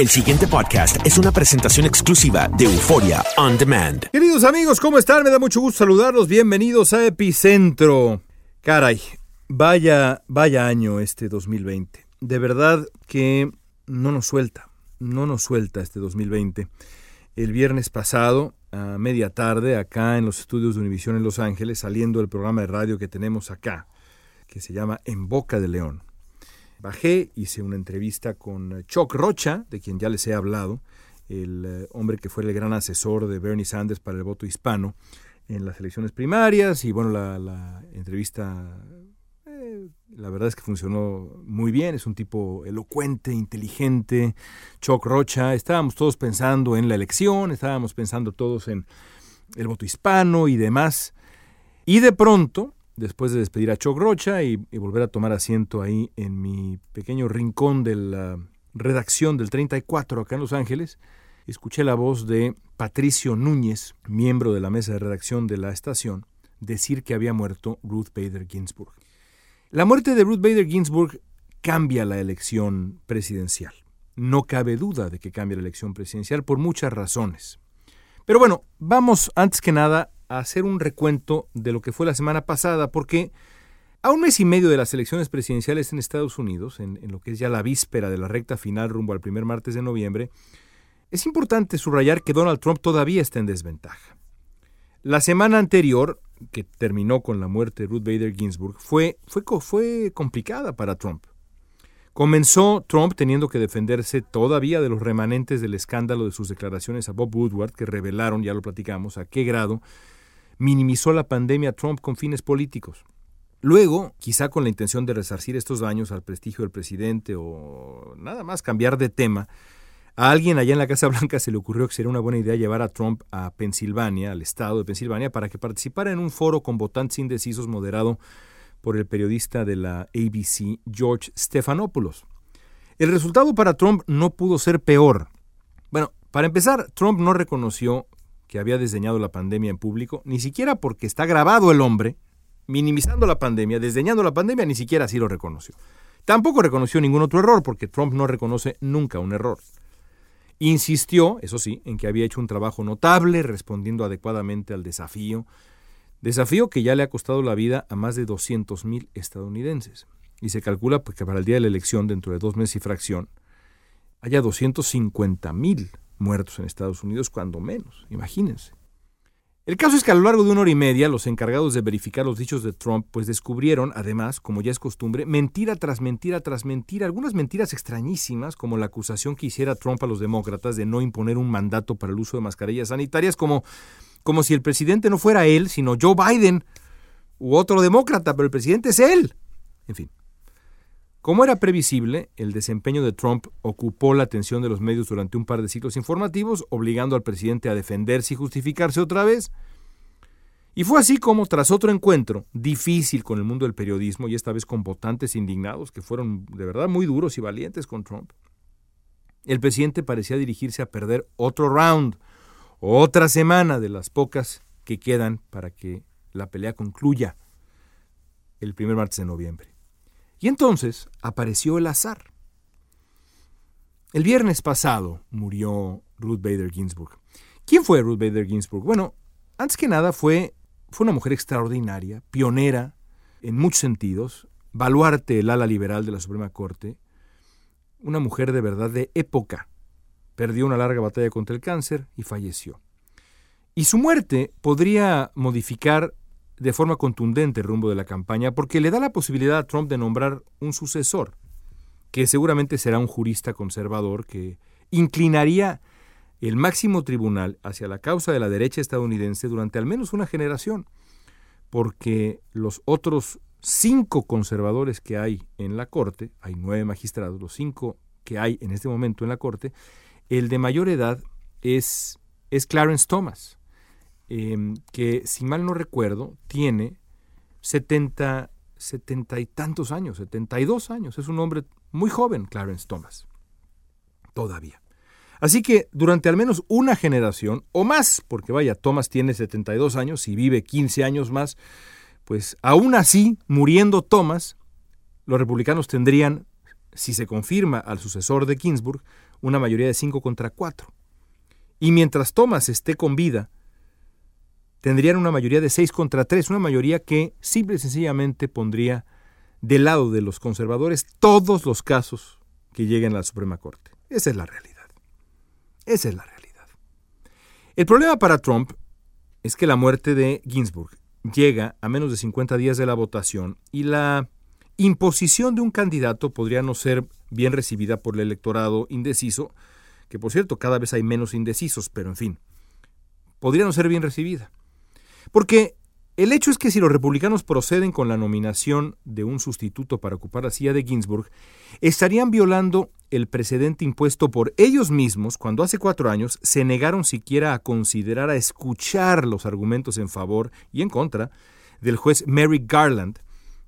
El siguiente podcast es una presentación exclusiva de Euforia On Demand. Queridos amigos, ¿cómo están? Me da mucho gusto saludarlos. Bienvenidos a Epicentro. Caray, vaya, vaya año este 2020. De verdad que no nos suelta, no nos suelta este 2020. El viernes pasado, a media tarde, acá en los estudios de Univisión en Los Ángeles, saliendo el programa de radio que tenemos acá, que se llama En Boca de León. Bajé, hice una entrevista con Chuck Rocha, de quien ya les he hablado, el eh, hombre que fue el gran asesor de Bernie Sanders para el voto hispano en las elecciones primarias. Y bueno, la, la entrevista, eh, la verdad es que funcionó muy bien. Es un tipo elocuente, inteligente. Chuck Rocha, estábamos todos pensando en la elección, estábamos pensando todos en el voto hispano y demás. Y de pronto, después de despedir a Chuck Rocha y, y, volver a tomar asiento ahí en mi pequeño rincón de la redacción del 34 acá en Los Ángeles, escuché la voz de Patricio Núñez, miembro de la mesa de redacción de la estación, decir que había muerto Ruth Bader Ginsburg. La muerte de Ruth Bader Ginsburg cambia la elección presidencial. No cabe duda de que cambia la elección presidencial por muchas razones. Pero bueno, vamos antes que nada a hacer un recuento de lo que fue la semana pasada, porque a un mes y medio de las elecciones presidenciales en Estados Unidos, en, lo que es ya la víspera de la recta final rumbo al primer martes de noviembre, es importante subrayar que Donald Trump todavía está en desventaja. La semana anterior, que terminó con la muerte de Ruth Bader Ginsburg, fue, fue, fue complicada para Trump. Comenzó Trump teniendo que defenderse todavía de los remanentes del escándalo de sus declaraciones a Bob Woodward, que revelaron, ya lo platicamos, a qué grado minimizó la pandemia Trump con fines políticos. Luego, quizá con la intención de resarcir estos daños al prestigio del presidente o nada más cambiar de tema, a alguien allá en la Casa Blanca se le ocurrió que sería una buena idea llevar a Trump a Pensilvania, al estado de Pensilvania, para que participara en un foro con votantes indecisos moderado por el periodista de la ABC, George Stephanopoulos. El resultado para Trump no pudo ser peor. Bueno, para empezar, Trump no reconoció que había desdeñado la pandemia en público, ni siquiera porque está grabado el hombre, minimizando la pandemia, desdeñando la pandemia, ni siquiera así lo reconoció. Tampoco reconoció ningún otro error, porque Trump no reconoce nunca un error. Insistió, eso sí, en que había hecho un trabajo notable respondiendo adecuadamente al desafío, desafío que ya le ha costado la vida a más de 200.000 estadounidenses. Y se calcula pues, que para el día de la elección, dentro de dos meses y fracción, haya 250.000 muertos en Estados Unidos, cuando menos, imagínense. El caso es que a lo largo de una hora y media, los encargados de verificar los dichos de Trump, pues descubrieron, además, como ya es costumbre, mentira tras mentira tras mentira, algunas mentiras extrañísimas, como la acusación que hiciera Trump a los demócratas de no imponer un mandato para el uso de mascarillas sanitarias, como, como si el presidente no fuera él, sino Joe Biden u otro demócrata, pero el presidente es él. En fin. Como era previsible, el desempeño de Trump ocupó la atención de los medios durante un par de ciclos informativos, obligando al presidente a defenderse y justificarse otra vez. Y fue así como, tras otro encuentro difícil con el mundo del periodismo, y esta vez con votantes indignados que fueron de verdad muy duros y valientes con Trump, el presidente parecía dirigirse a perder otro round, otra semana de las pocas que quedan para que la pelea concluya el primer martes de noviembre. Y entonces apareció el azar. El viernes pasado murió Ruth Bader Ginsburg. ¿Quién fue Ruth Bader Ginsburg? Bueno, antes que nada fue, fue una mujer extraordinaria, pionera en muchos sentidos, baluarte el ala liberal de la Suprema Corte, una mujer de verdad de época. Perdió una larga batalla contra el cáncer y falleció. Y su muerte podría modificar de forma contundente el rumbo de la campaña porque le da la posibilidad a Trump de nombrar un sucesor, que seguramente será un jurista conservador que inclinaría el máximo tribunal hacia la causa de la derecha estadounidense durante al menos una generación, porque los otros cinco conservadores que hay en la Corte, hay nueve magistrados, los cinco que hay en este momento en la Corte, el de mayor edad es, es Clarence Thomas, Em, que si mal no recuerdo, tiene 70, 70 y tantos años, 72 años. Es un hombre muy joven, Clarence Thomas. Todavía. Así que durante al menos una generación, o más, porque vaya, Thomas tiene 72 años y vive 15 años más, pues aún así, muriendo Thomas, los republicanos tendrían, si se confirma al sucesor de Ginsburg, una mayoría de 5 contra 4. Y mientras Thomas esté con vida, tendrían una mayoría de 6 contra 3, una mayoría que simple y sencillamente pondría del lado de los conservadores todos los casos que lleguen a la Suprema Corte. Esa es la realidad. Esa es la realidad. El problema para Trump es que la muerte de Ginsburg llega a menos de 50 días de la votación y la imposición de un candidato podría no ser bien recibida por el electorado indeciso, que por cierto cada vez hay menos indecisos, pero en fin, podría no ser bien recibida. Porque el hecho es que si los republicanos proceden con la nominación de un sustituto para ocupar la silla de Ginsburg, estarían violando el precedente impuesto por ellos mismos cuando hace cuatro años se negaron siquiera a considerar a escuchar los argumentos en favor y en contra del juez Merrick Garland,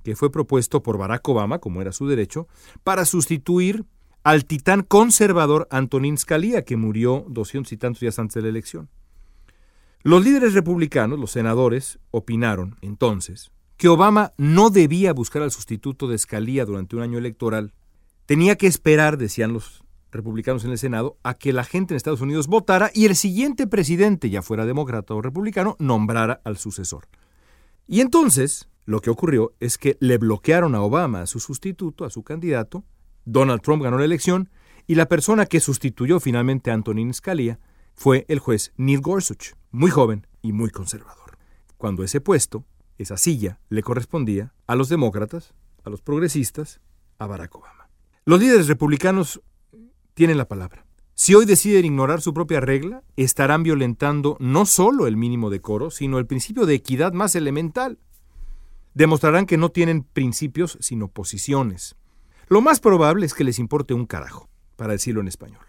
que fue propuesto por Barack Obama, como era su derecho, para sustituir al titán conservador Antonin Scalia, que murió doscientos y tantos días antes de la elección. Los líderes republicanos, los senadores, opinaron entonces que Obama no debía buscar al sustituto de Scalia durante un año electoral. Tenía que esperar, decían los republicanos en el Senado, a que la gente en Estados Unidos votara y el siguiente presidente, ya fuera demócrata o republicano, nombrara al sucesor. Y entonces, lo que ocurrió es que le bloquearon a Obama a su sustituto, a su candidato, Donald Trump ganó la elección, y la persona que sustituyó finalmente a Antonin Scalia fue el juez Neil Gorsuch, muy joven y muy conservador. Cuando ese puesto, esa silla, le correspondía a los demócratas, a los progresistas, a Barack Obama. Los líderes republicanos tienen la palabra. Si hoy deciden ignorar su propia regla, estarán violentando no solo el mínimo decoro, sino el principio de equidad más elemental. Demostrarán que no tienen principios, sino posiciones. Lo más probable es que les importe un carajo, para decirlo en español.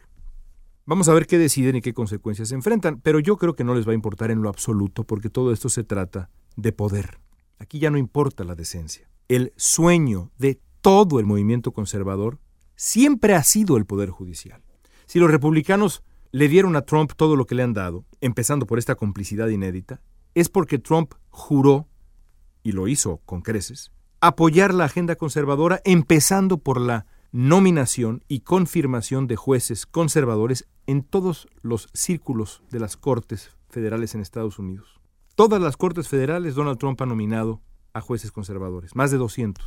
Vamos a ver qué deciden y qué consecuencias se enfrentan, pero yo creo que no les va a importar en lo absoluto porque todo esto se trata de poder. Aquí ya no importa la decencia. El sueño de todo el movimiento conservador siempre ha sido el poder judicial. Si los republicanos le dieron a Trump todo lo que le han dado, empezando por esta complicidad inédita, es porque Trump juró, y lo hizo con creces, apoyar la agenda conservadora, empezando por la nominación y confirmación de jueces conservadores en todos los círculos de las Cortes federales en Estados Unidos. Todas las Cortes federales Donald Trump ha nominado a jueces conservadores, más de 200.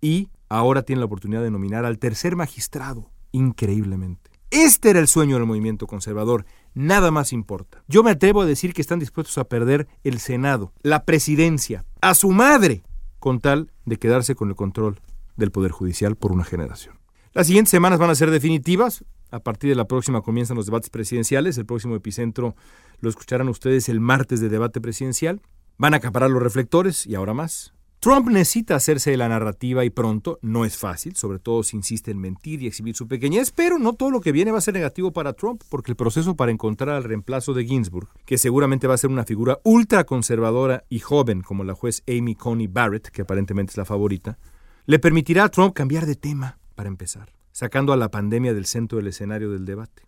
Y ahora tiene la oportunidad de nominar al tercer magistrado, increíblemente. Este era el sueño del movimiento conservador, nada más importa. Yo me atrevo a decir que están dispuestos a perder el Senado, la presidencia, a su madre, con tal de quedarse con el control del Poder Judicial por una generación. Las siguientes semanas van a ser definitivas. A partir de la próxima comienzan los debates presidenciales. El próximo epicentro lo escucharán ustedes el martes de debate presidencial. Van a acaparar los reflectores y ahora más. Trump necesita hacerse de la narrativa y pronto, no es fácil, sobre todo si insiste en mentir y exhibir su pequeñez, pero no todo lo que viene va a ser negativo para Trump, porque el proceso para encontrar al reemplazo de Ginsburg, que seguramente va a ser una figura ultra conservadora y joven como la juez Amy Coney Barrett, que aparentemente es la favorita, le permitirá a Trump cambiar de tema, para empezar, sacando a la pandemia del centro del escenario del debate.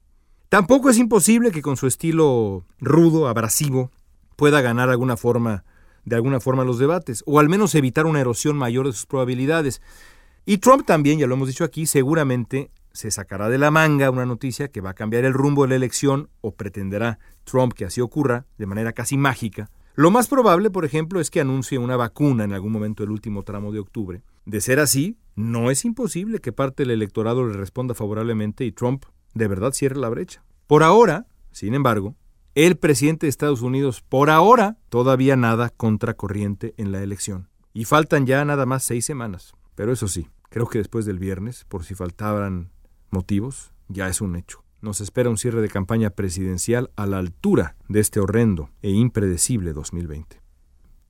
Tampoco es imposible que con su estilo rudo, abrasivo, pueda ganar alguna forma, de alguna forma los debates, o al menos evitar una erosión mayor de sus probabilidades. Y Trump también, ya lo hemos dicho aquí, seguramente se sacará de la manga una noticia que va a cambiar el rumbo de la elección, o pretenderá Trump que así ocurra, de manera casi mágica. Lo más probable, por ejemplo, es que anuncie una vacuna en algún momento del último tramo de octubre. De ser así, no es imposible que parte del electorado le responda favorablemente y Trump de verdad cierre la brecha. Por ahora, sin embargo, el presidente de Estados Unidos, por ahora, todavía nada contracorriente en la elección. Y faltan ya nada más seis semanas. Pero eso sí, creo que después del viernes, por si faltaban motivos, ya es un hecho. Nos espera un cierre de campaña presidencial a la altura de este horrendo e impredecible 2020.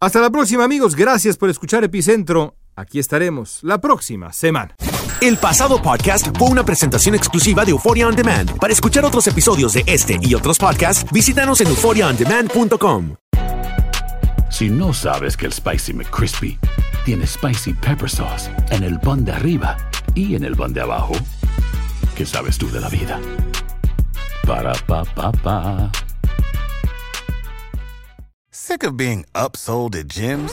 Hasta la próxima amigos, gracias por escuchar Epicentro. Aquí estaremos la próxima semana. El pasado podcast fue una presentación exclusiva de Euphoria On Demand. Para escuchar otros episodios de este y otros podcasts, visítanos en euphoriaondemand.com. Si no sabes que el Spicy McCrispy tiene Spicy Pepper Sauce en el pan de arriba y en el pan de abajo, ¿qué sabes tú de la vida? Para, pa, pa, pa. Sick of being upsold at gyms?